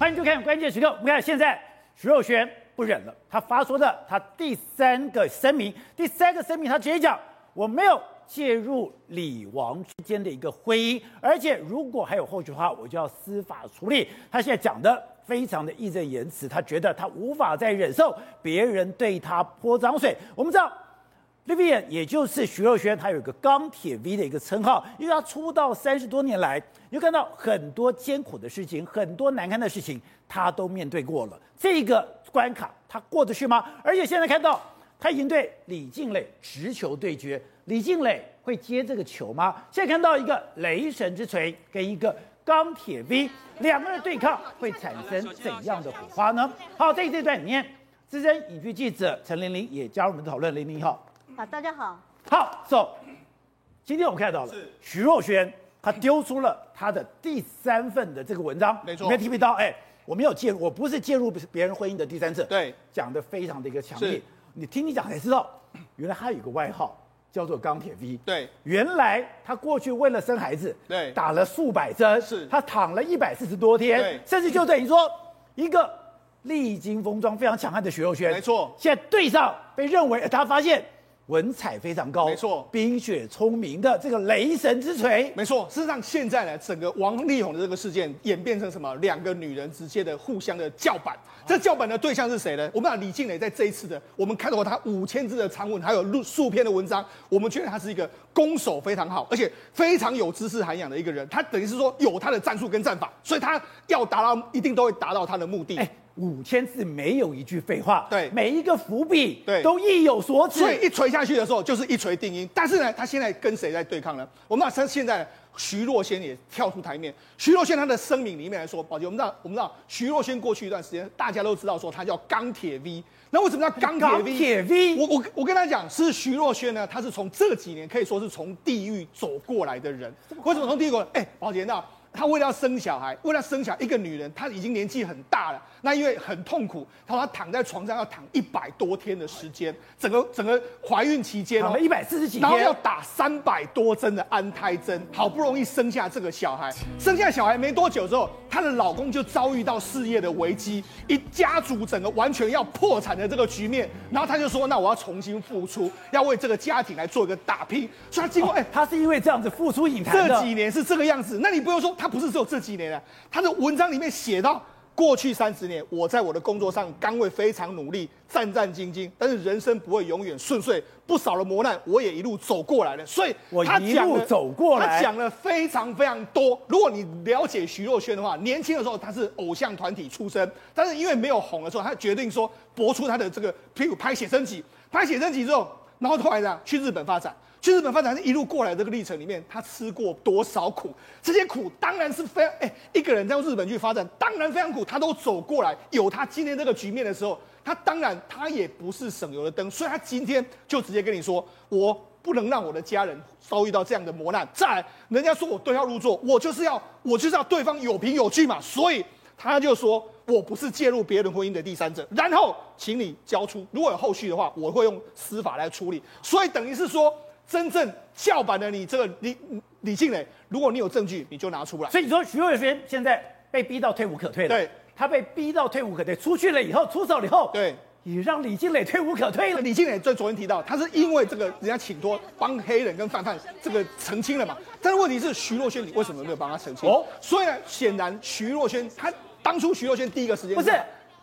欢迎收看关键时刻。我们看现在徐若瑄不忍了，她发出的她第三个声明，第三个声明她直接讲，我没有介入李王之间的一个婚姻，而且如果还有后续的话，我就要司法处理。她现在讲的非常的义正言辞，她觉得她无法再忍受别人对她泼脏水。我们知道。Vivian 也就是徐若瑄，她有一个钢铁 V 的一个称号，因为她出道三十多年来，你就看到很多艰苦的事情，很多难堪的事情，她都面对过了。这个关卡她过得去吗？而且现在看到她已经对李静蕾直球对决，李静蕾会接这个球吗？现在看到一个雷神之锤跟一个钢铁 V 两个人对抗，会产生怎样的火花呢？好，在这段里面，资深影剧记者陈玲玲也加入我们的讨论。玲玲好。好，大家好。好，走。今天我们看到了徐若瑄，她丢出了她的第三份的这个文章，没错。没提到，哎，我没有介入，我不是介入别人婚姻的第三者。对，讲的非常的一个强烈。你听你讲才知道，原来他有个外号叫做钢铁 V。对，原来他过去为了生孩子，对，打了数百针，是，他躺了一百四十多天，对，甚至就等于说一个历经风霜非常强悍的徐若瑄，没错。现在对上被认为他发现。文采非常高，没错，冰雪聪明的这个雷神之锤，没错。事实上，现在呢，整个王力宏的这个事件演变成什么？两个女人直接的互相的叫板。这叫板的对象是谁呢？我们讲李静蕾在这一次的，我们看到过她五千字的长文，还有录数篇的文章，我们觉得她是一个攻守非常好，而且非常有知识涵养的一个人。她等于是说有她的战术跟战法，所以她要达到，一定都会达到她的目的。五千字没有一句废话，对，每一个伏笔，对，都意有所指，所以一锤下去的时候就是一锤定音。但是呢，他现在跟谁在对抗呢？我们他现在徐若瑄也跳出台面。徐若瑄她的声明里面来说，宝杰，我们知道，我们知道徐若瑄过去一段时间，大家都知道说她叫钢铁 V。那为什么叫钢铁 V？铁 V，我我我跟他讲，是徐若瑄呢，她是从这几年可以说是从地狱走过来的人。为什么从地狱过来？哎，宝杰，那。他为了要生小孩，为了要生小孩，一个女人，她已经年纪很大了。那因为很痛苦，她说她躺在床上要躺一百多天的时间，整个整个怀孕期间哦，一百四十几天，然后要打三百多针的安胎针，好不容易生下这个小孩。生下小孩没多久之后，她的老公就遭遇到事业的危机，一家族整个完全要破产的这个局面。然后她就说：“那我要重新付出，要为这个家庭来做一个打拼。”所以她经过哎，她是因为这样子付出影坛的，这几年是这个样子。那你不用说。他不是只有这几年的，他的文章里面写到，过去三十年，我在我的工作上岗位非常努力，战战兢兢，但是人生不会永远顺遂，不少的磨难我也一路走过来了。所以他一路走过来，他讲了非常非常多。如果你了解徐若瑄的话，年轻的时候他是偶像团体出身，但是因为没有红的时候，他决定说搏出他的这个，譬如拍写真集，拍写真集之后，然后后来呢去日本发展。去日本发展是一路过来这个历程里面，他吃过多少苦？这些苦当然是非常哎，一个人在日本去发展，当然非常苦。他都走过来，有他今天这个局面的时候，他当然他也不是省油的灯，所以他今天就直接跟你说，我不能让我的家人遭遇到这样的磨难。再来，人家说我对号入座，我就是要我就是要对方有凭有据嘛，所以他就说我不是介入别人婚姻的第三者，然后请你交出，如果有后续的话，我会用司法来处理。所以等于是说。真正叫板的你，这个李李静蕾，如果你有证据，你就拿出来。所以你说徐若瑄现在被逼到退无可退了，对，他被逼到退无可退，出去了以后，出手了以后，对，也让李静蕾退无可退了。李静蕾在昨天提到，他是因为这个人家请托帮黑人跟范范这个澄清了嘛？但是问题是徐若瑄，你为什么没有帮他澄清？哦，所以呢，显然徐若瑄他当初徐若瑄第一个时间不是。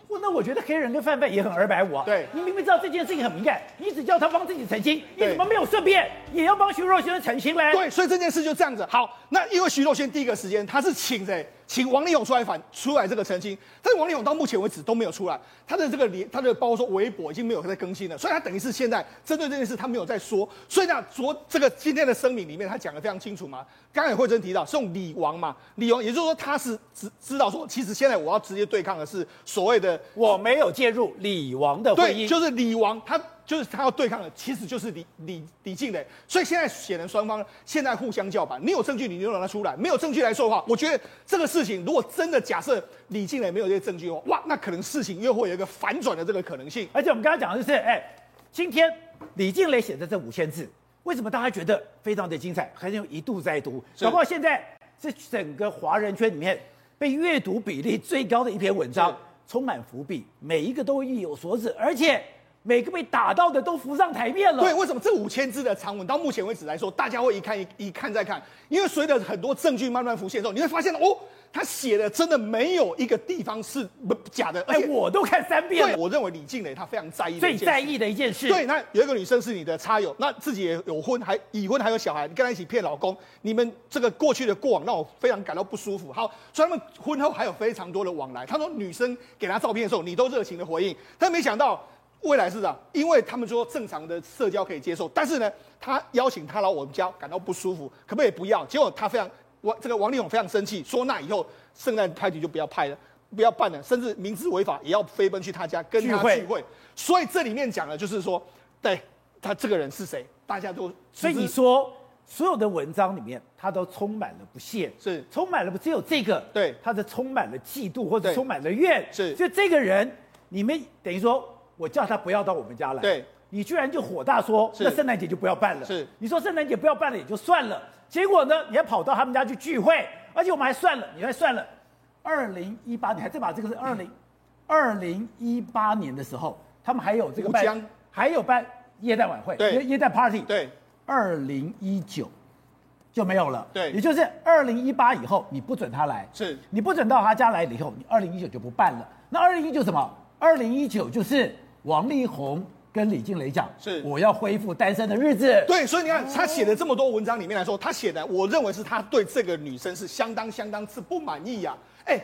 那我觉得黑人跟范范也很二百五啊。对，你明明知道这件事情很敏感，你只叫他帮自己澄清，你怎么没有顺便也要帮徐若瑄澄清嘞？对，所以这件事就这样子。好，那因为徐若瑄第一个时间他是请谁？请王力宏出来反出来这个澄清，但是王力宏到目前为止都没有出来，他的这个连他的包括说微博已经没有在更新了，所以他等于是现在针对这件事他没有在说，所以呢，昨这个今天的声明里面他讲的非常清楚嘛，刚才慧珍提到是用李王嘛，李王也就是说他是知知道说，其实现在我要直接对抗的是所谓的我没有介入李王的婚姻，对，就是李王他。就是他要对抗的，其实就是李李李静蕾，所以现在显然双方现在互相叫板。你有证据，你就让他出来；没有证据来说的话，我觉得这个事情如果真的假设李静蕾没有这些证据的话，哇，那可能事情又会有一个反转的这个可能性。而且我们刚刚讲的就是，哎，今天李静蕾写的这五千字，为什么大家觉得非常的精彩，还是用一度在读？搞不好现在是整个华人圈里面被阅读比例最高的一篇文章，充满伏笔，每一个都意有所指，而且每个被打到的都浮上台面了。对，为什么这五千字的长文到目前为止来说，大家会一看一一看再看？因为随着很多证据慢慢浮现之后，你会发现哦。他写的真的没有一个地方是不假的，哎，我都看三遍了。对，我认为李静蕾她非常在意，最在意的一件事。对，那有一个女生是你的插友，那自己也有婚，还已婚，还有小孩，你跟她一起骗老公，你们这个过去的过往让我非常感到不舒服。好，所以他们婚后还有非常多的往来。他说女生给他照片的时候，你都热情的回应，但没想到未来是这样，因为他们说正常的社交可以接受，但是呢，他邀请他来我们家感到不舒服，可不可以不要？结果他非常王这个王力宏非常生气，说那以后。圣诞派对就不要拍了，不要办了，甚至明知违法也要飞奔去他家跟他聚会。聚会。所以这里面讲的就是说，对他这个人是谁，大家都。所以你说所有的文章里面，他都充满了不屑，是充满了不只有这个，对，他的充满了嫉妒或者充满了怨，是。就这个人，你们等于说我叫他不要到我们家来，对，你居然就火大说，那圣诞节就不要办了，是。你说圣诞节不要办了也就算了，结果呢，你还跑到他们家去聚会，而且我们还算了，你还算了。二零一八你，还再把这个是二零 二零一八年的时候，他们还有这个办，江还有办耶诞晚会，对，耶诞 party，对，二零一九就没有了，对，也就是二零一八以后你不准他来，是，你不准到他家来了以后，你二零一九就不办了。那二零一九什么？二零一九就是王力宏跟李静蕾讲，是，我要恢复单身的日子。对，所以你看他写的这么多文章里面来说，他写的，我认为是他对这个女生是相当相当之不满意呀、啊。哎，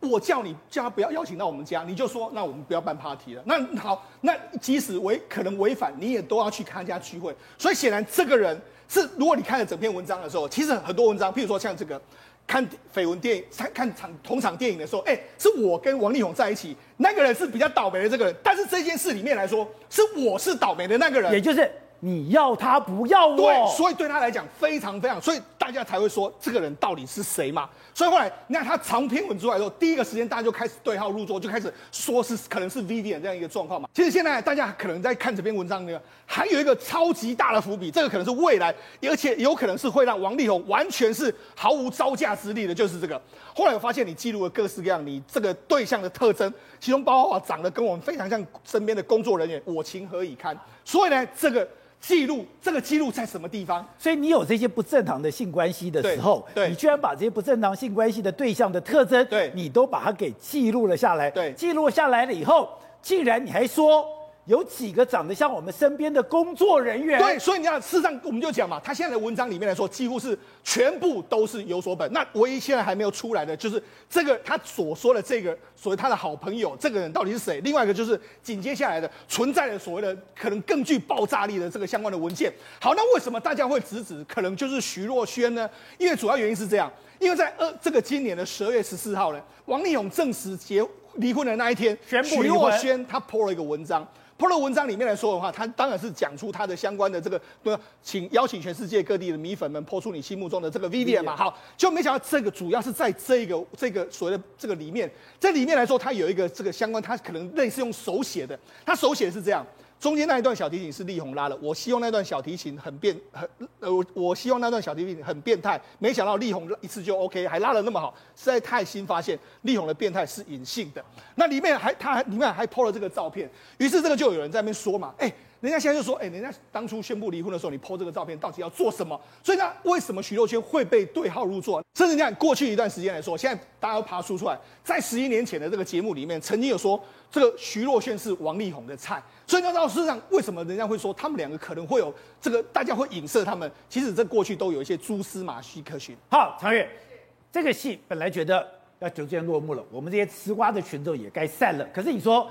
我叫你叫他不要邀请到我们家，你就说那我们不要办 party 了。那好，那即使违可能违反，你也都要去看他家聚会。所以显然这个人是，如果你看了整篇文章的时候，其实很多文章，譬如说像这个看绯闻电影、看看场同场电影的时候，哎，是我跟王力宏在一起，那个人是比较倒霉的这个人。但是这件事里面来说，是我是倒霉的那个人，也就是。你要他不要我，对，所以对他来讲非常非常，所以大家才会说这个人到底是谁嘛？所以后来你看他长篇文出来之后，第一个时间大家就开始对号入座，就开始说是可能是 Vivian 这样一个状况嘛。其实现在大家可能在看这篇文章呢，还有一个超级大的伏笔，这个可能是未来，而且有可能是会让王力宏完全是毫无招架之力的，就是这个。后来我发现你记录了各式各样你这个对象的特征，其中包括长得跟我们非常像身边的工作人员，我情何以堪？所以呢，这个。记录这个记录在什么地方？所以你有这些不正常的性关系的时候，对，对你居然把这些不正常性关系的对象的特征，对，你都把它给记录了下来。对，记录下来了以后，竟然你还说。有几个长得像我们身边的工作人员？对，所以你看，事实上我们就讲嘛，他现在的文章里面来说，几乎是全部都是有所本。那唯一现在还没有出来的，就是这个他所说的这个所谓他的好朋友，这个人到底是谁？另外一个就是紧接下来的存在的所谓的可能更具爆炸力的这个相关的文件。好，那为什么大家会直指可能就是徐若瑄呢？因为主要原因是这样，因为在二这个今年的十二月十四号呢，王力宏证实结离婚的那一天，徐若瑄她 po 了一个文章。破了文章里面来说的话，他当然是讲出他的相关的这个，对，请邀请全世界各地的米粉们破出你心目中的这个 Vivian 嘛，好，就没想到这个主要是在这个这个所谓的这个里面，在里面来说，他有一个这个相关，他可能类似用手写的，他手写是这样。中间那一段小提琴是力宏拉的，我希望那段小提琴很变很呃，我我希望那段小提琴很变态，没想到力宏一次就 OK，还拉的那么好，实在太新发现力宏的变态是隐性的。那里面还他还里面还 po 了这个照片，于是这个就有人在那边说嘛，哎，人家现在就说，哎，人家当初宣布离婚的时候，你 po 这个照片到底要做什么？所以呢，为什么徐若瑄会被对号入座？甚至你看过去一段时间来说，现在大家都爬出出来，在十一年前的这个节目里面，曾经有说。这个徐若瑄是王力宏的菜，所以你要知道，事实上为什么人家会说他们两个可能会有这个，大家会影射他们。其实这过去都有一些蛛丝马迹可循。好，长月，这个戏本来觉得要逐渐落幕了，我们这些吃瓜的群众也该散了。可是你说，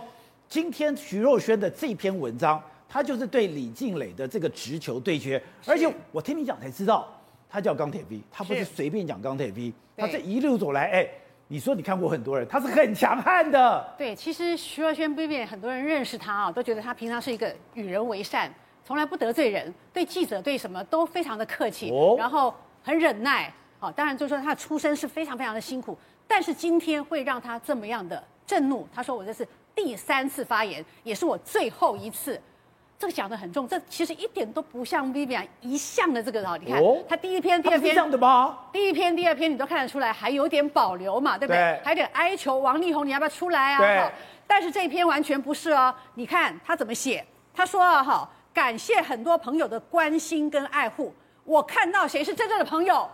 今天徐若瑄的这篇文章，他就是对李静蕾的这个直球对决，而且我听你讲才知道，他叫钢铁 V，他不是随便讲钢铁 V，他这一路走来，哎。你说你看过很多人，他是很强悍的。对，其实徐若瑄 Vivian 很多人认识他啊，都觉得他平常是一个与人为善，从来不得罪人，对记者对什么都非常的客气，哦、然后很忍耐。好，当然就是说他的出身是非常非常的辛苦，但是今天会让他这么样的震怒。他说我这是第三次发言，也是我最后一次。这个讲的很重，这其实一点都不像 Vivian 一向的这个哈。你看，哦、他第一篇、第二篇这样的吗？第一篇、第二篇你都看得出来，还有点保留嘛，对不对？对还有点哀求王力宏，你要不要出来啊？对。但是这一篇完全不是哦。你看他怎么写？他说啊，哈，感谢很多朋友的关心跟爱护。我看到谁是真正的朋友？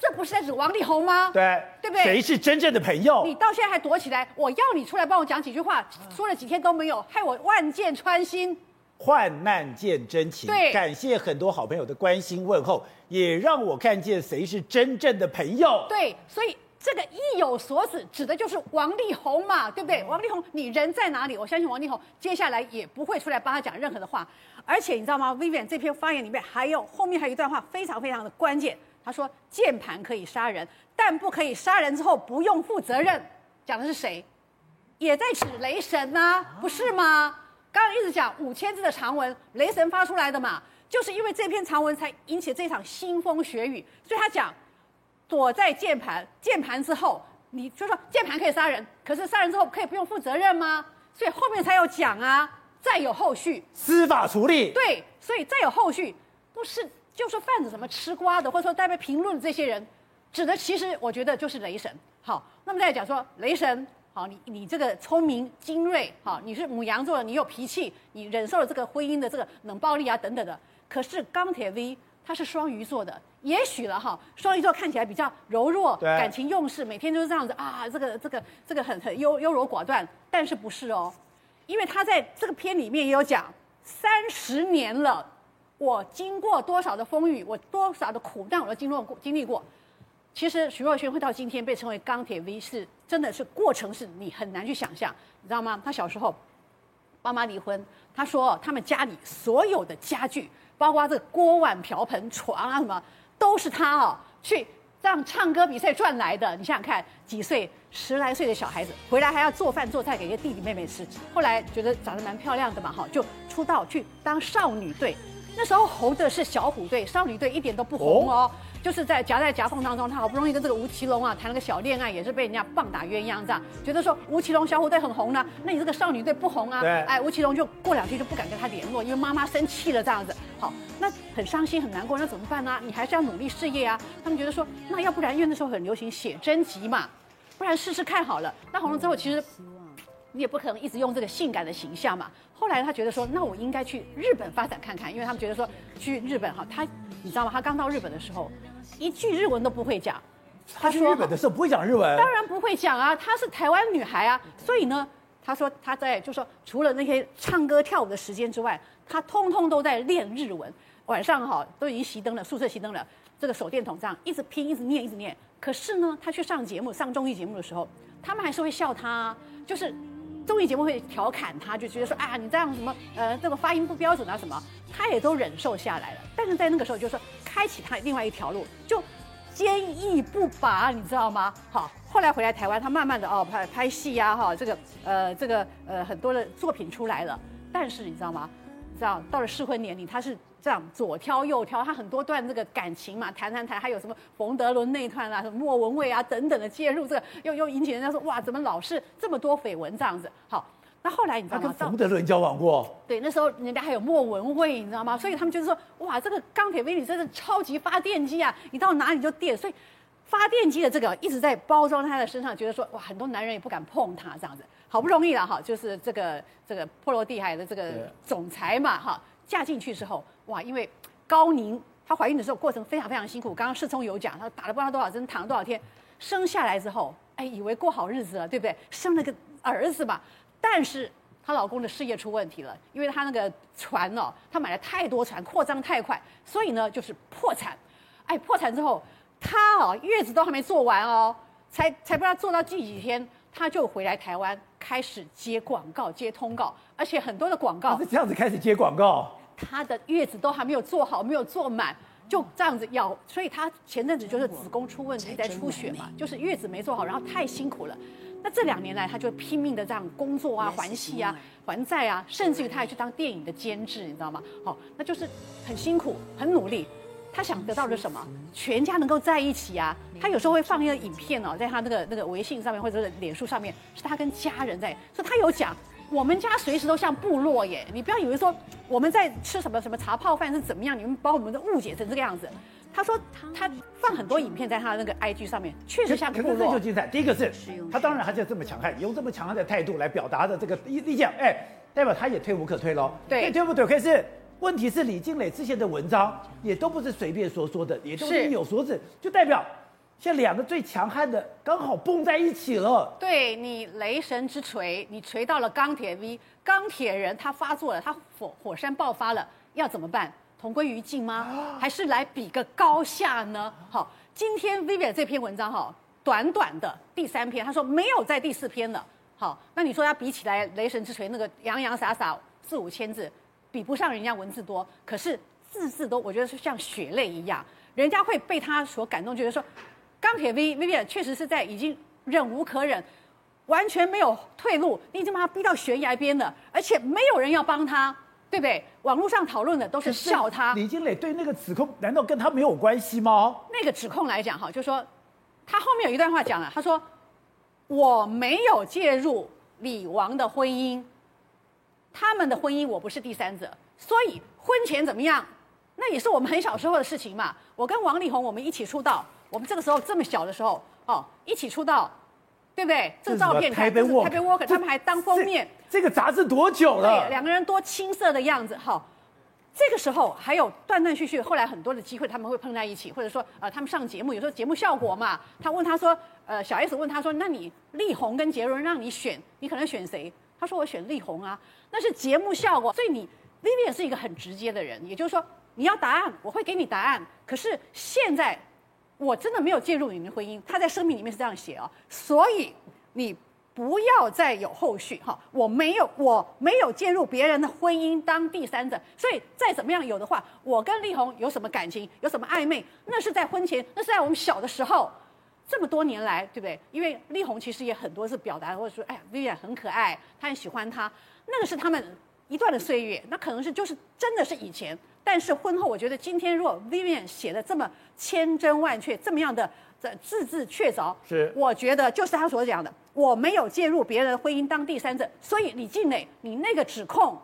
这不是在指王力宏吗？对，对不对？谁是真正的朋友？你到现在还躲起来，我要你出来帮我讲几句话，说了几天都没有，害我万箭穿心。患难见真情，对，感谢很多好朋友的关心问候，也让我看见谁是真正的朋友。对，所以这个意有所指，指的就是王力宏嘛，对不对？王力宏，你人在哪里？我相信王力宏接下来也不会出来帮他讲任何的话。而且你知道吗？Vivian 这篇发言里面还有后面还有一段话，非常非常的关键。他说：“键盘可以杀人，但不可以杀人之后不用负责任。”讲的是谁？也在指雷神呐，不是吗？刚刚一直讲五千字的长文，雷神发出来的嘛，就是因为这篇长文才引起这场腥风血雨。所以他讲，躲在键盘，键盘之后，你就说键盘可以杀人，可是杀人之后可以不用负责任吗？所以后面才有讲啊，再有后续，司法处理。对，所以再有后续，不是就说泛指什么吃瓜的，或者说代表评论的这些人，指的其实我觉得就是雷神。好，那么再讲说雷神。好，你你这个聪明精锐，好，你是母羊座的，你有脾气，你忍受了这个婚姻的这个冷暴力啊等等的。可是钢铁 V 他是双鱼座的，也许了哈，双鱼座看起来比较柔弱，感情用事，每天就是这样子啊，这个这个这个很很优优柔寡断。但是不是哦？因为他在这个片里面也有讲，三十年了，我经过多少的风雨，我多少的苦难，我都经历过经历过。其实徐若瑄会到今天被称为钢铁 V，是真的是过程是你很难去想象，你知道吗？她小时候爸妈离婚，她说他们家里所有的家具，包括这锅碗瓢盆、床啊什么，都是她哦去让唱歌比赛赚来的。你想想看，几岁十来岁的小孩子回来还要做饭做菜给一个弟弟妹妹吃，后来觉得长得蛮漂亮的嘛，哈，就出道去当少女队。那时候红的是小虎队，少女队一点都不红哦。就是在夹在夹缝当中，他好不容易跟这个吴奇隆啊谈了个小恋爱，也是被人家棒打鸳鸯这样，觉得说吴奇隆小虎队很红呢，那你这个少女队不红啊？对，哎，吴奇隆就过两天就不敢跟他联络，因为妈妈生气了这样子。好，那很伤心很难过，那怎么办呢？你还是要努力事业啊。他们觉得说，那要不然因为那时候很流行写真集嘛，不然试试看好了。那红了之后，其实你也不可能一直用这个性感的形象嘛。后来他觉得说，那我应该去日本发展看看，因为他们觉得说去日本哈，他你知道吗？他刚到日本的时候。一句日文都不会讲，他去日本的时候不会讲日文，当然不会讲啊，她是台湾女孩啊，所以呢，他说他在就说除了那些唱歌跳舞的时间之外，他通通都在练日文。晚上哈都已经熄灯了，宿舍熄灯了，这个手电筒这样一直拼，一直念，一直念。可是呢，他去上节目，上综艺节目的时候，他们还是会笑他，就是综艺节目会调侃他，就觉得说啊，你这样什么呃这个发音不标准啊什么，他也都忍受下来了。但是在那个时候，就是说。开启他另外一条路，就坚毅不拔，你知道吗？好，后来回来台湾，他慢慢的哦拍拍戏呀，哈，这个呃这个呃很多的作品出来了。但是你知道吗？这样到了适婚年龄，他是这样左挑右挑，他很多段这个感情嘛，谈谈谈，还有什么冯德伦那段啊，什么莫文蔚啊等等的介入，这个又又引起人家说哇，怎么老是这么多绯闻这样子？好。那后来你知道吗？他跟冯德伦交往过。对，那时候人家还有莫文蔚，你知道吗？所以他们就是说，哇，这个钢铁威你真是超级发电机啊！你到哪里就电。所以发电机的这个一直在包装他的身上，觉得说，哇，很多男人也不敢碰他这样子。好不容易了哈，就是这个这个波罗的海的这个总裁嘛哈，嫁进去之后，哇，因为高宁她怀孕的时候过程非常非常辛苦。刚刚世聪有讲，她打了不知道多少针，躺了多少天，生下来之后，哎，以为过好日子了，对不对？生了个儿子吧。但是她老公的事业出问题了，因为他那个船哦，他买了太多船，扩张太快，所以呢就是破产。哎，破产之后，她哦月子都还没做完哦，才才不知道做到第几天，他就回来台湾开始接广告、接通告，而且很多的广告是这样子开始接广告。他的月子都还没有做好，没有做满，就这样子要，所以他前阵子就是子宫出问题，在出血嘛，就是月子没做好，然后太辛苦了。那这两年来，他就拼命的这样工作啊，还戏啊，还债啊，甚至于他还去当电影的监制，你知道吗？好，那就是很辛苦，很努力。他想得到的是什么？全家能够在一起啊。他有时候会放一个影片哦，在他那个那个微信上面或者是脸书上面，是他跟家人在。所以他有讲，我们家随时都像部落耶，你不要以为说我们在吃什么什么茶泡饭是怎么样，你们把我们的误解成这个样子。他说他放很多影片在他的那个 IG 上面，确实像部落。可是这就精彩。第一个是他当然还是这么强悍，用这么强悍的态度来表达的这个意意见，哎，代表他也退无可退喽。对，退无可退是。问题是李靓蕾之前的文章也都不是随便说说的，也都是有所指，就代表现在两个最强悍的刚好蹦在一起了。对，你雷神之锤，你锤到了钢铁 V，钢铁人他发作了，他火火山爆发了，要怎么办？同归于尽吗？还是来比个高下呢？好，今天 Vivian 这篇文章哈，短短的第三篇，他说没有在第四篇了。好，那你说要比起来，雷神之锤那个洋洋洒洒四五千字。比不上人家文字多，可是字字都我觉得是像血泪一样，人家会被他所感动，觉得说钢铁 V Vivian 确实是在已经忍无可忍，完全没有退路，你已经把他逼到悬崖边了，而且没有人要帮他，对不对？网络上讨论的都是笑他。李金磊对那个指控，难道跟他没有关系吗？那个指控来讲哈，就说他后面有一段话讲了，他说我没有介入李王的婚姻。他们的婚姻，我不是第三者，所以婚前怎么样，那也是我们很小时候的事情嘛。我跟王力宏我们一起出道，我们这个时候这么小的时候哦，一起出道，对不对？这个照片台北 Walk，台北 Walk，他们还当封面。这个杂志多久了？对，两个人多青涩的样子，好。这个时候还有断断续续，后来很多的机会他们会碰在一起，或者说呃他们上节目，有时候节目效果嘛。他问他说，呃小 S 问他说，那你力宏跟杰伦让你选，你可能选谁？他说我选力宏啊。那是节目效果，所以你 Vivian 是一个很直接的人，也就是说，你要答案，我会给你答案。可是现在我真的没有介入你们的婚姻，他在声明里面是这样写啊，所以你不要再有后续哈，我没有，我没有介入别人的婚姻当第三者，所以再怎么样有的话，我跟力宏有什么感情，有什么暧昧，那是在婚前，那是在我们小的时候，这么多年来，对不对？因为力宏其实也很多次表达，或者说，哎呀，Vivian 很可爱，他很喜欢他。那个是他们一段的岁月，那可能是就是真的是以前，但是婚后，我觉得今天如果 Vivian 写的这么千真万确，这么样的这字字确凿，是我觉得就是他所讲的，我没有介入别人的婚姻当第三者，所以李静蕾，你那个指控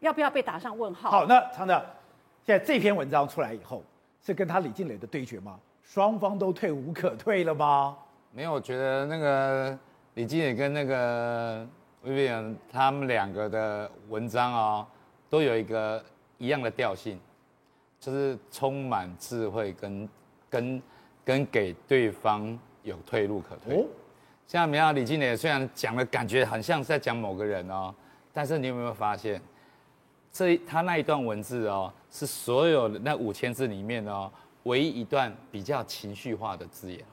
要不要被打上问号？好，那常长现在这篇文章出来以后，是跟他李静蕾的对决吗？双方都退无可退了吗？没有，我觉得那个李静蕾跟那个。Vivian 他们两个的文章哦，都有一个一样的调性，就是充满智慧跟跟跟给对方有退路可退。像没有李靓蕾虽然讲的感觉很像是在讲某个人哦，但是你有没有发现，这他那一段文字哦，是所有那五千字里面哦，唯一一段比较情绪化的字眼。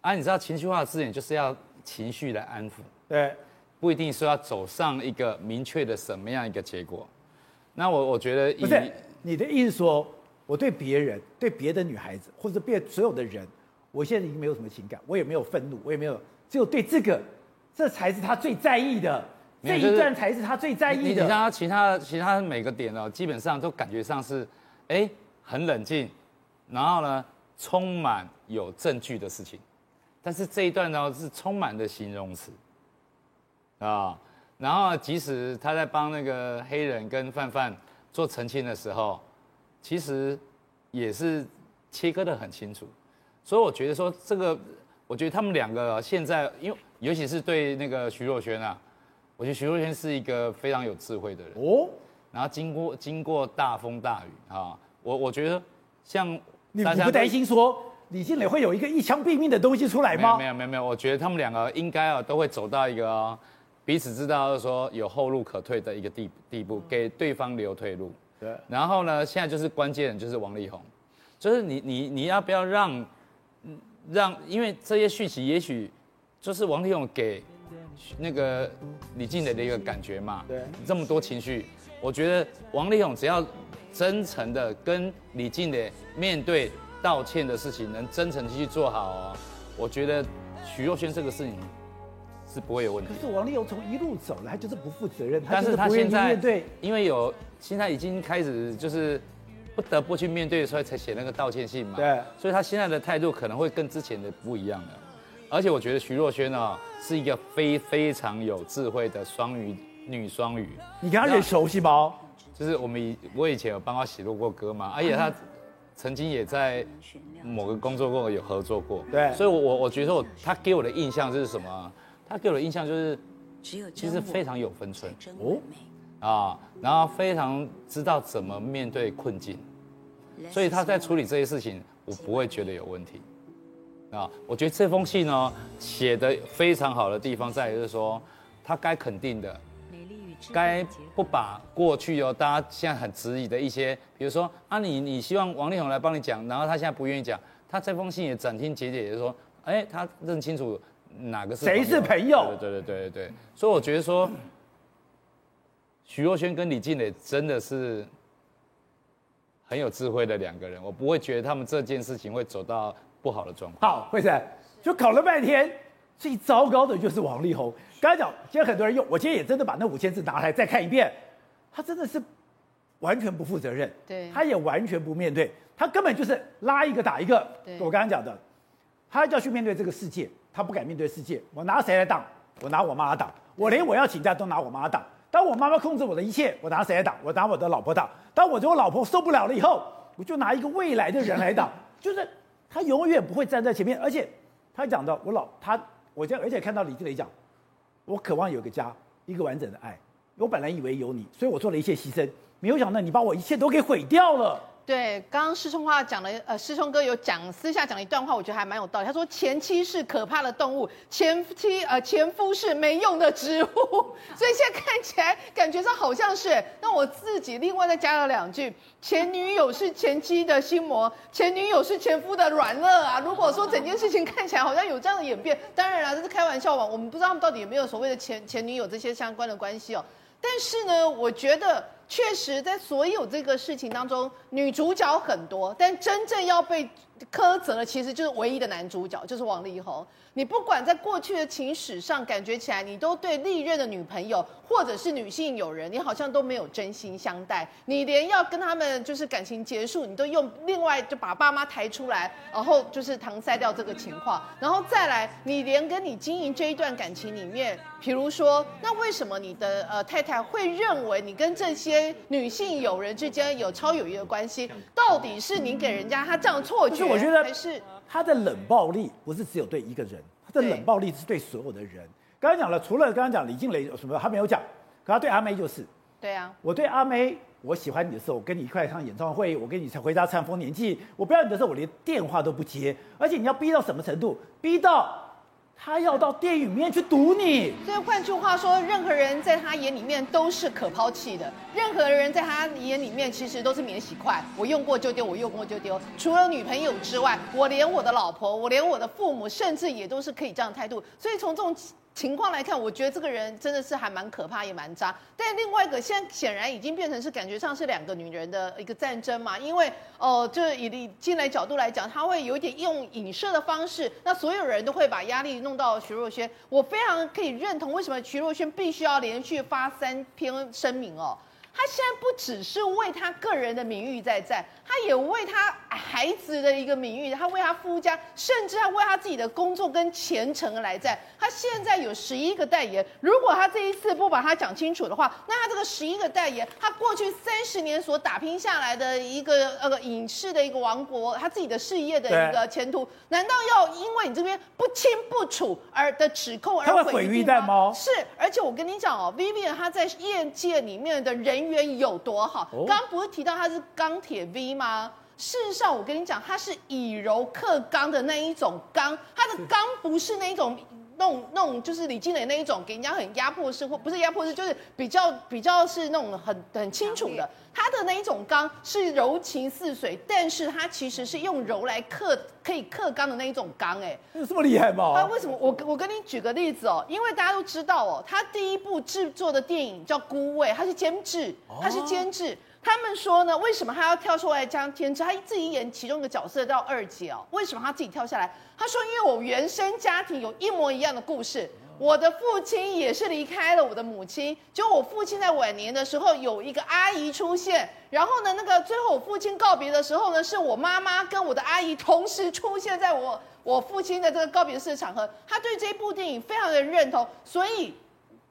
啊，你知道情绪化的字眼就是要情绪来安抚。对。不一定说要走上一个明确的什么样一个结果，那我我觉得不是你的意思说，我对别人、对别的女孩子或者对所有的人，我现在已经没有什么情感，我也没有愤怒，我也没有，只有对这个，这才是他最在意的，这一段才是他最在意的。你你像他其他其他每个点哦，基本上都感觉上是，哎，很冷静，然后呢，充满有证据的事情，但是这一段呢是充满的形容词。啊、哦，然后即使他在帮那个黑人跟范范做澄清的时候，其实也是切割的很清楚，所以我觉得说这个，我觉得他们两个现在，因为尤其是对那个徐若瑄啊，我觉得徐若瑄是一个非常有智慧的人哦，然后经过经过大风大雨啊、哦，我我觉得像你你不担心说李静蕾会有一个一枪毙命的东西出来吗？没有没有没有，我觉得他们两个应该啊都会走到一个、哦。彼此知道说有后路可退的一个地地步，给对方留退路。对。然后呢，现在就是关键人就是王力宏，就是你你你要不要让，让，因为这些讯息也许就是王力宏给那个李静蕾的一个感觉嘛。对。这么多情绪，我觉得王力宏只要真诚的跟李静蕾面对道歉的事情，能真诚继续做好哦，我觉得许若瑄这个事情。是不会有问题。可是王力宏从一路走来，他就是不负责任。但是他现在对，因为有现在已经开始就是不得不去面对，所以才写那个道歉信嘛。对，所以他现在的态度可能会跟之前的不一样了。而且我觉得徐若瑄呢是一个非非常有智慧的双鱼女双鱼。你跟她很熟悉吗？就是我们以我以前有帮她写过歌嘛，而且她曾经也在某个工作过有合作过。对，所以我，我我觉得我她给我的印象就是什么？她给我的印象就是，其实非常有分寸。哦，啊，然后非常知道怎么面对困境，所以他在处理这些事情，我不会觉得有问题。啊，我觉得这封信呢写的非常好的地方在于就是说，他该肯定的，该不把过去哦大家现在很质疑的一些，比如说啊你你希望王力宏来帮你讲，然后他现在不愿意讲，他这封信也斩钉截铁的说，哎，他认清楚哪个是谁是朋友，对对对对对，所以我觉得说，徐若瑄跟李静蕾真的是很有智慧的两个人，我不会觉得他们这件事情会走到。不好的状况。好，慧生就搞了半天，最糟糕的就是王力宏。刚才讲，今天很多人用，我今天也真的把那五千字拿来再看一遍，他真的是完全不负责任，对，他也完全不面对，他根本就是拉一个打一个。对，我刚刚讲的，他要去面对这个世界，他不敢面对世界。我拿谁来挡？我拿我妈挡。我连我要请假都拿我妈挡。当我妈妈控制我的一切，我拿谁来挡？我拿我的老婆挡。当我这我老婆受不了了以后，我就拿一个未来的人来挡，就是。他永远不会站在前面，而且他讲到我老他，我这而且看到李靓蕾讲，我渴望有个家，一个完整的爱。我本来以为有你，所以我做了一切牺牲，没有想到你把我一切都给毁掉了。对，刚刚师聪话讲了，呃，师聪哥有讲私下讲了一段话，我觉得还蛮有道理。他说前妻是可怕的动物，前妻呃前夫是没用的植物，所以现在看起来感觉上好像是。那我自己另外再加了两句，前女友是前妻的心魔，前女友是前夫的软肋啊。如果说整件事情看起来好像有这样的演变，当然了，这是开玩笑嘛，我们不知道他们到底有没有所谓的前前女友这些相关的关系哦。但是呢，我觉得。确实，在所有这个事情当中，女主角很多，但真正要被苛责的，其实就是唯一的男主角，就是王力宏。你不管在过去的情史上，感觉起来你都对历任的女朋友或者是女性友人，你好像都没有真心相待。你连要跟他们就是感情结束，你都用另外就把爸妈抬出来，然后就是搪塞掉这个情况。然后再来，你连跟你经营这一段感情里面，比如说，那为什么你的呃太太会认为你跟这些女性友人之间有超友谊的关系？到底是你给人家他这样错觉，我觉得？他的冷暴力不是只有对一个人，他的冷暴力是对所有的人。刚刚讲了，除了刚刚讲李静蕾有什么，他没有讲，可他对阿妹就是。对啊，我对阿妹，我喜欢你的时候，我跟你一块唱演唱会，我跟你回家唱丰年祭，我不要你的时候，我连电话都不接，而且你要逼到什么程度？逼到。他要到电影院去堵你，所以换句话说，任何人在他眼里面都是可抛弃的，任何人在他眼里面其实都是免洗筷，我用过就丢，我用过就丢。除了女朋友之外，我连我的老婆，我连我的父母，甚至也都是可以这样态度。所以从这种。情况来看，我觉得这个人真的是还蛮可怕，也蛮渣。但另外一个，现在显然已经变成是感觉上是两个女人的一个战争嘛。因为哦、呃，就以你进来角度来讲，他会有一点用影射的方式，那所有人都会把压力弄到徐若瑄。我非常可以认同为什么徐若瑄必须要连续发三篇声明哦。他现在不只是为他个人的名誉在战，他也为他孩子的一个名誉，他为他夫家，甚至他为他自己的工作跟前程来战。他现在有十一个代言，如果他这一次不把他讲清楚的话，那他这个十一个代言，他过去三十年所打拼下来的一个呃影视的一个王国，他自己的事业的一个前途，难道要因为你这边不清不楚而的指控而毁誉吗？是，而且我跟你讲哦，Vivian 他在业界里面的人缘有多好？刚不是提到他是钢铁 V 吗？事实上，我跟你讲，他是以柔克刚的那一种钢，他的刚不是那一种。那种那种就是李靓蕾那一种，给人家很压迫式，或不是压迫式，就是比较比较是那种很很清楚的。他的那一种刚是柔情似水，但是他其实是用柔来克，可以克刚的那一种刚。哎，有这么厉害吗？他为什么？我我跟你举个例子哦，因为大家都知道哦，他第一部制作的电影叫《孤味》，他是监制，他是监制。哦他们说呢，为什么他要跳出来加监制？他自己演其中一个角色叫二姐哦。为什么他自己跳下来？他说：“因为我原生家庭有一模一样的故事，我的父亲也是离开了我的母亲。就我父亲在晚年的时候，有一个阿姨出现，然后呢，那个最后我父亲告别的时候呢，是我妈妈跟我的阿姨同时出现在我我父亲的这个告别式的场合。他对这部电影非常的认同，所以。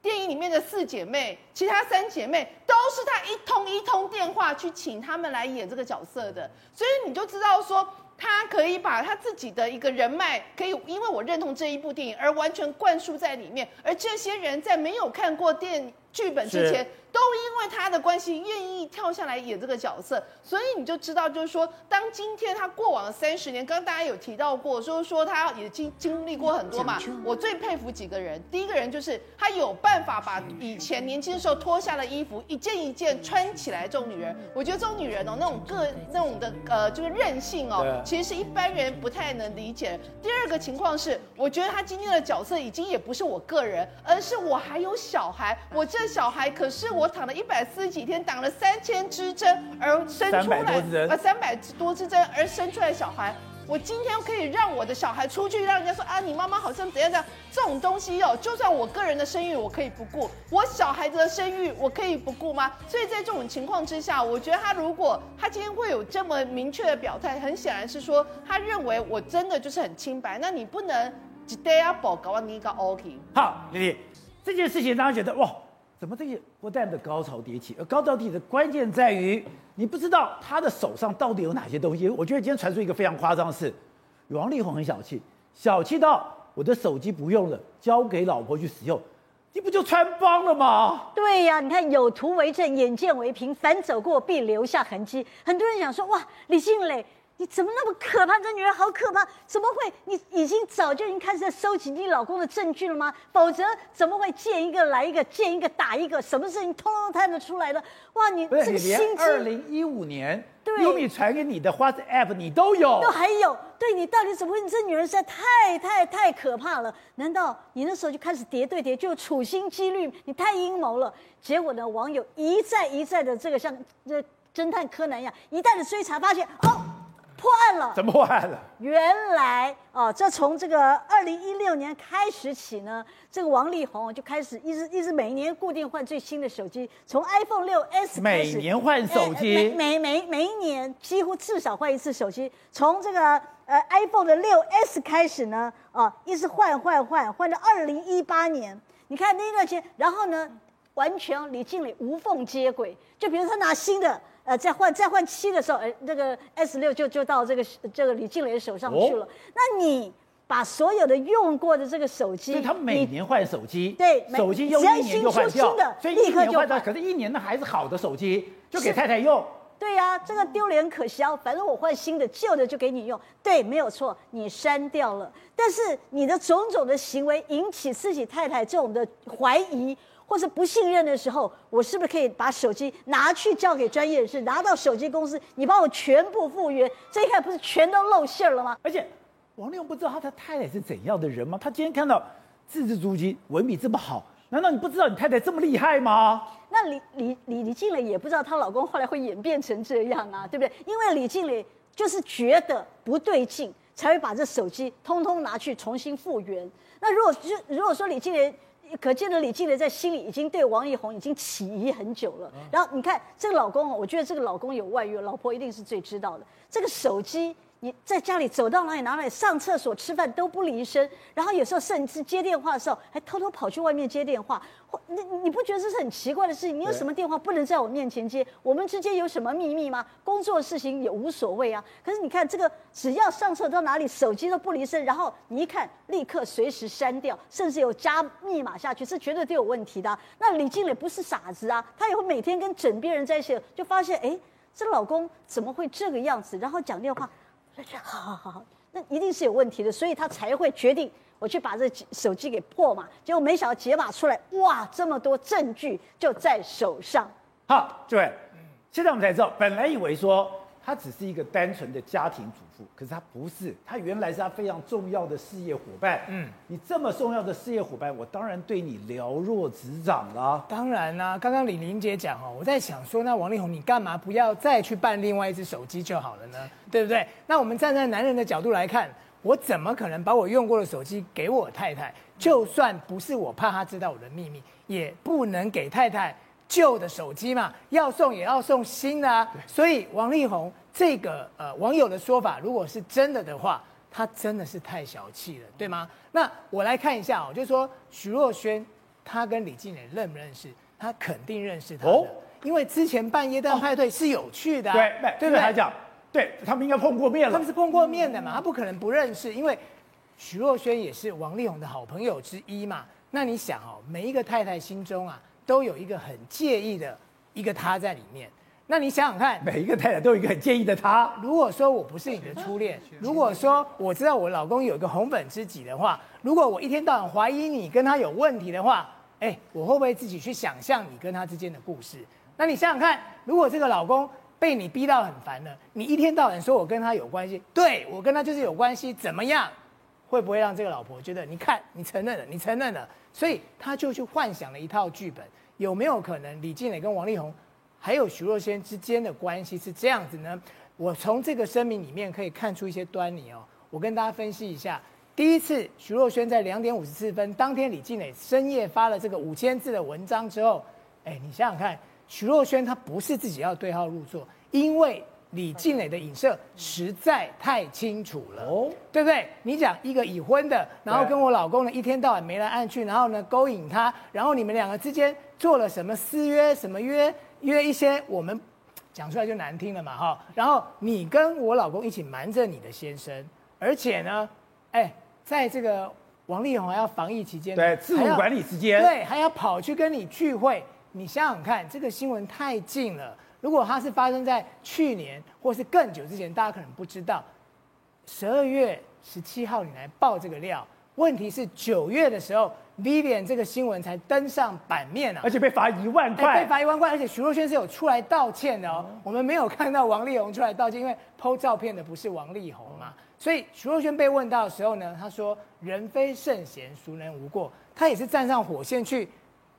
电影里面的四姐妹，其他三姐妹都是她一通一通电话去请他们来演这个角色的，所以你就知道说，他可以把他自己的一个人脉，可以因为我认同这一部电影而完全灌输在里面，而这些人在没有看过电剧本之前。都因为他的关系愿意跳下来演这个角色，所以你就知道，就是说，当今天他过往三十年，刚刚大家有提到过，就是说他也经经历过很多嘛。我最佩服几个人，第一个人就是他有办法把以前年轻的时候脱下的衣服一件一件穿起来，这种女人，我觉得这种女人哦，那种个那种的呃，就是任性哦，其实是一般人不太能理解。第二个情况是，我觉得他今天的角色已经也不是我个人，而是我还有小孩，我这小孩可是我。躺了一百四十几天，打了三千支针而生出来，呃，三百多支针而生出来小孩，我今天可以让我的小孩出去，让人家说啊，你妈妈好像怎样怎样，这种东西哦，就算我个人的生育我可以不顾，我小孩子的生育我可以不顾。吗？所以在这种情况之下，我觉得他如果他今天会有这么明确的表态，很显然是说他认为我真的就是很清白，那你不能一定要报告你一个 OK。好，丽丽，这件事情大家觉得哇。怎么这些不断的高潮迭起？而高潮迭起的关键在于，你不知道他的手上到底有哪些东西。我觉得今天传出一个非常夸张的事，王力宏很小气，小气到我的手机不用了，交给老婆去使用，你不就穿帮了吗？对呀、你看有图为证，眼见为凭，凡走过必留下痕迹。很多人想说，哇，李靓蕾。你怎么那么可怕？这女人好可怕！怎么会？你已经早就已经开始在收集你老公的证据了吗？否则怎么会见一个来一个，见一个打一个？什么事情通通探得出来的？哇，你这个心机！二零一五年，对，优米传给你的 WhatsApp 你都有，都还有。对，你到底怎么会？你这女人实在太太太可怕了！难道你那时候就开始叠对叠，就处心积虑？你太阴谋了！结果呢？网友一再一再的这个像这侦探柯南一样，一再的追查，发现哦。破案了？怎么破案了？原来哦，这从这个二零一六年开始起呢，这个王力宏就开始一直一直每年固定换最新的手机，从 iPhone 六 S 每年换手机，欸、每每每每一年几乎至少换一次手机。从这个呃 iPhone 的六 S 开始呢，哦，一直换换换换到二零一八年。你看那段时间，然后呢，完全李静蕾无缝接轨，就比如他拿新的。呃，再换再换七的时候，哎，那个 S 六就就到这个这个李静蕾手上去了。哦、那你把所有的用过的这个手机，他每年换手机，对，手机用一年就换掉，所以立刻就换掉。可是，一年的还是好的手机，就给太太用。对呀、啊，这个丢脸可笑。反正我换新的，旧的就给你用。对，没有错，你删掉了。但是你的种种的行为引起自己太太这种的怀疑。或是不信任的时候，我是不是可以把手机拿去交给专业人士，拿到手机公司，你帮我全部复原？这一看不是全都露馅了吗？而且王力宏不知道他的太太是怎样的人吗？他今天看到字字珠玑，文笔这么好，难道你不知道你太太这么厉害吗？那李李李李静蕾也不知道她老公后来会演变成这样啊，对不对？因为李静蕾就是觉得不对劲，才会把这手机通通拿去重新复原。那如果就如果说李静蕾。可见的李静蕾在心里已经对王力宏已经起疑很久了。然后你看这个老公，我觉得这个老公有外遇，老婆一定是最知道的。这个手机。你在家里走到哪里哪里，上厕所吃饭都不离身，然后有时候甚至接电话的时候还偷偷跑去外面接电话。你你不觉得这是很奇怪的事情？你有什么电话不能在我面前接？我们之间有什么秘密吗？工作的事情也无所谓啊。可是你看这个，只要上厕所到哪里，手机都不离身，然后你一看，立刻随时删掉，甚至有加密码下去，是绝对都有问题的啊。那李经理不是傻子啊，她也会每天跟枕边人在一起，就发现哎，这老公怎么会这个样子？然后讲电话。好好好好，那一定是有问题的，所以他才会决定我去把这手机给破嘛。结果没想到解码出来，哇，这么多证据就在手上。好，这位，现在我们才知道，本来以为说。他只是一个单纯的家庭主妇，可是他不是，他原来是他非常重要的事业伙伴。嗯，你这么重要的事业伙伴，我当然对你了若指掌了。当然啦、啊，刚刚李玲姐讲哦，我在想说，那王力宏你干嘛不要再去办另外一只手机就好了呢？对不对？那我们站在男人的角度来看，我怎么可能把我用过的手机给我太太？就算不是我怕他知道我的秘密，也不能给太太旧的手机嘛，要送也要送新的啊。所以王力宏这个呃网友的说法，如果是真的的话，他真的是太小气了，对吗？那我来看一下哦，就是说徐若瑄他跟李静蕾认不认识？他肯定认识他的，哦、因为之前办耶诞派对是有趣的、啊，对对不对？来讲，对他们应该碰过面了，他们是碰过面的嘛，他不可能不认识，因为。徐若瑄也是王力宏的好朋友之一嘛？那你想哦，每一个太太心中啊，都有一个很介意的一个他在里面。那你想想看，每一个太太都有一个很介意的他。如果说我不是你的初恋，如果说我知道我老公有一个红粉知己的话，如果我一天到晚怀疑你跟他有问题的话，哎，我会不会自己去想象你跟他之间的故事？那你想想看，如果这个老公被你逼到很烦了，你一天到晚说我跟他有关系，对，我跟他就是有关系，怎么样？会不会让这个老婆觉得，你看，你承认了，你承认了，所以他就去幻想了一套剧本。有没有可能李静蕾跟王力宏还有徐若瑄之间的关系是这样子呢？我从这个声明里面可以看出一些端倪哦。我跟大家分析一下，第一次徐若瑄在两点五十四分当天，李静蕾深夜发了这个五千字的文章之后，哎，你想想看，徐若瑄她不是自己要对号入座，因为。李静蕾的影射实在太清楚了，哦，对不对？你讲一个已婚的，然后跟我老公呢一天到晚眉来眼去，然后呢勾引他，然后你们两个之间做了什么私约？什么约？约一些我们讲出来就难听了嘛，哈。然后你跟我老公一起瞒着你的先生，而且呢，哎，在这个王力宏还要防疫期间，对，自我管理时间，对，还要跑去跟你聚会，你想想看，这个新闻太近了。如果它是发生在去年或是更久之前，大家可能不知道。十二月十七号你来爆这个料，问题是九月的时候，Vivian 这个新闻才登上版面啊，而且被罚一万块，被罚一万块，而且徐若瑄是有出来道歉的哦。我们没有看到王力宏出来道歉，因为 PO 照片的不是王力宏嘛。所以徐若瑄被问到的时候呢，他说：“人非圣贤，孰能无过？”他也是站上火线去。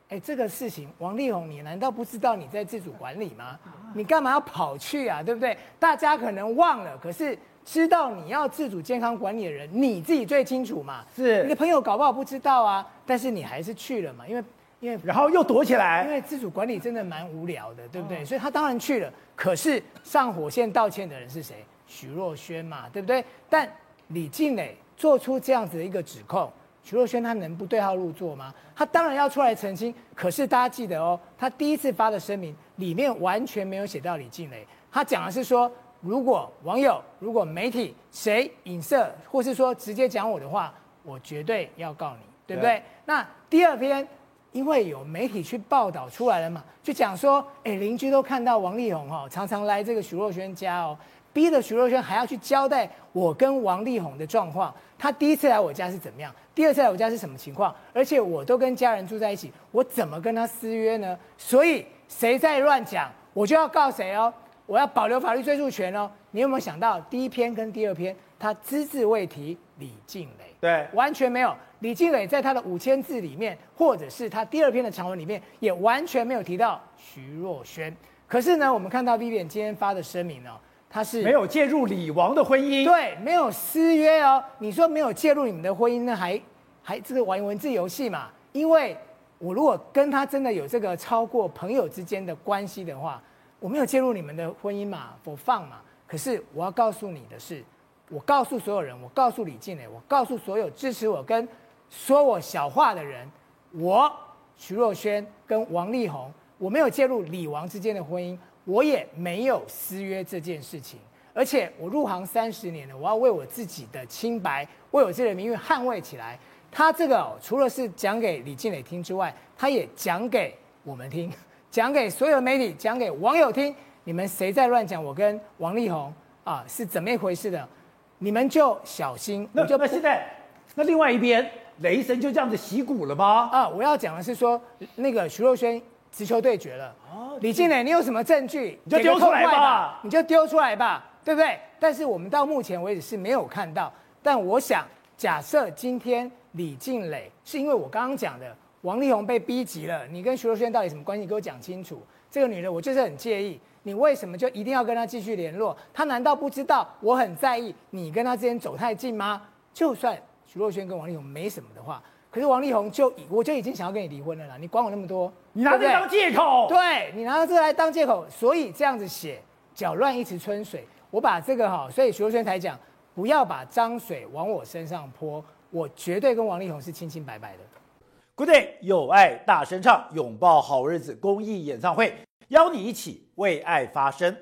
哎，这个事情，王力宏，你难道不知道你在自主管理吗？你干嘛要跑去啊？对不对？大家可能忘了，可是知道你要自主健康管理的人，你自己最清楚嘛。是，你的朋友搞不好不知道啊，但是你还是去了嘛，因为因为然后又躲起来，因为自主管理真的蛮无聊的，对不对？所以他当然去了。可是上火线道歉的人是谁？徐若瑄嘛，对不对？但李静蕾做出这样子的一个指控。徐若瑄她能不对号入座吗？她当然要出来澄清。可是大家记得哦，她第一次发的声明里面完全没有写到李静蕾，她讲的是说，如果网友、如果媒体谁影射，或是说直接讲我的话，我绝对要告你，对不对？对。那第二篇，因为有媒体去报道出来了嘛，就讲说，哎，邻居都看到王力宏哦，常常来这个徐若瑄家哦。逼得徐若瑄还要去交代我跟王力宏的状况。他第一次来我家是怎么样？第二次来我家是什么情况？而且我都跟家人住在一起，我怎么跟他私约呢？所以谁在乱讲，我就要告谁哦！我要保留法律追诉权哦！你有没有想到第一篇跟第二篇，他只字未提李静蕾？对，完全没有。李静蕾在他的五千字里面，或者是他第二篇的长文里面，也完全没有提到徐若瑄。可是呢，我们看到 Vivian 今天发的声明哦。他是没有介入李王的婚姻，对，没有私约哦。你说没有介入你们的婚姻，那还还这个玩文字游戏嘛？因为我如果跟他真的有这个超过朋友之间的关系的话，我没有介入你们的婚姻嘛，我放嘛。可是我要告诉你的是，我告诉所有人，我告诉李静蕾，我告诉所有支持我跟说我小话的人，我徐若瑄跟王力宏，我没有介入李王之间的婚姻。我也没有私约这件事情，而且我入行三十年了，我要为我自己的清白，为我自己的名誉捍卫起来。他这个、除了是讲给李静蕾听之外，他也讲给我们听，讲给所有媒体，讲给网友听。你们谁在乱讲我跟王力宏啊是怎么一回事的？你们就小心。那就那现在那另外一边雷神就这样子洗骨了吗？啊，我要讲的是说那个徐若瑄。直球对决了，哦李静蕾，你有什么证据？你就丢出来吧，你就丢出来吧，对不对？但是我们到目前为止是没有看到。但我想，假设今天李静蕾是因为我刚刚讲的王力宏被逼急了，你跟徐若瑄到底什么关系？你给我讲清楚。这个女人我就是很介意，你为什么就一定要跟她继续联络？她难道不知道我很在意你跟她之间走太近吗？就算徐若瑄跟王力宏没什么的话，可是王力宏就我就已经想要跟你离婚了啦，你管我那么多？你拿这个当借口？对，你拿这个来当借口，所以这样子写，搅乱一池春水。我把这个哈，所以徐若瑄才讲，不要把脏水往我身上泼，我绝对跟王力宏是清清白白的。Good day，有爱大声唱，拥抱好日子公益演唱会，邀你一起为爱发声。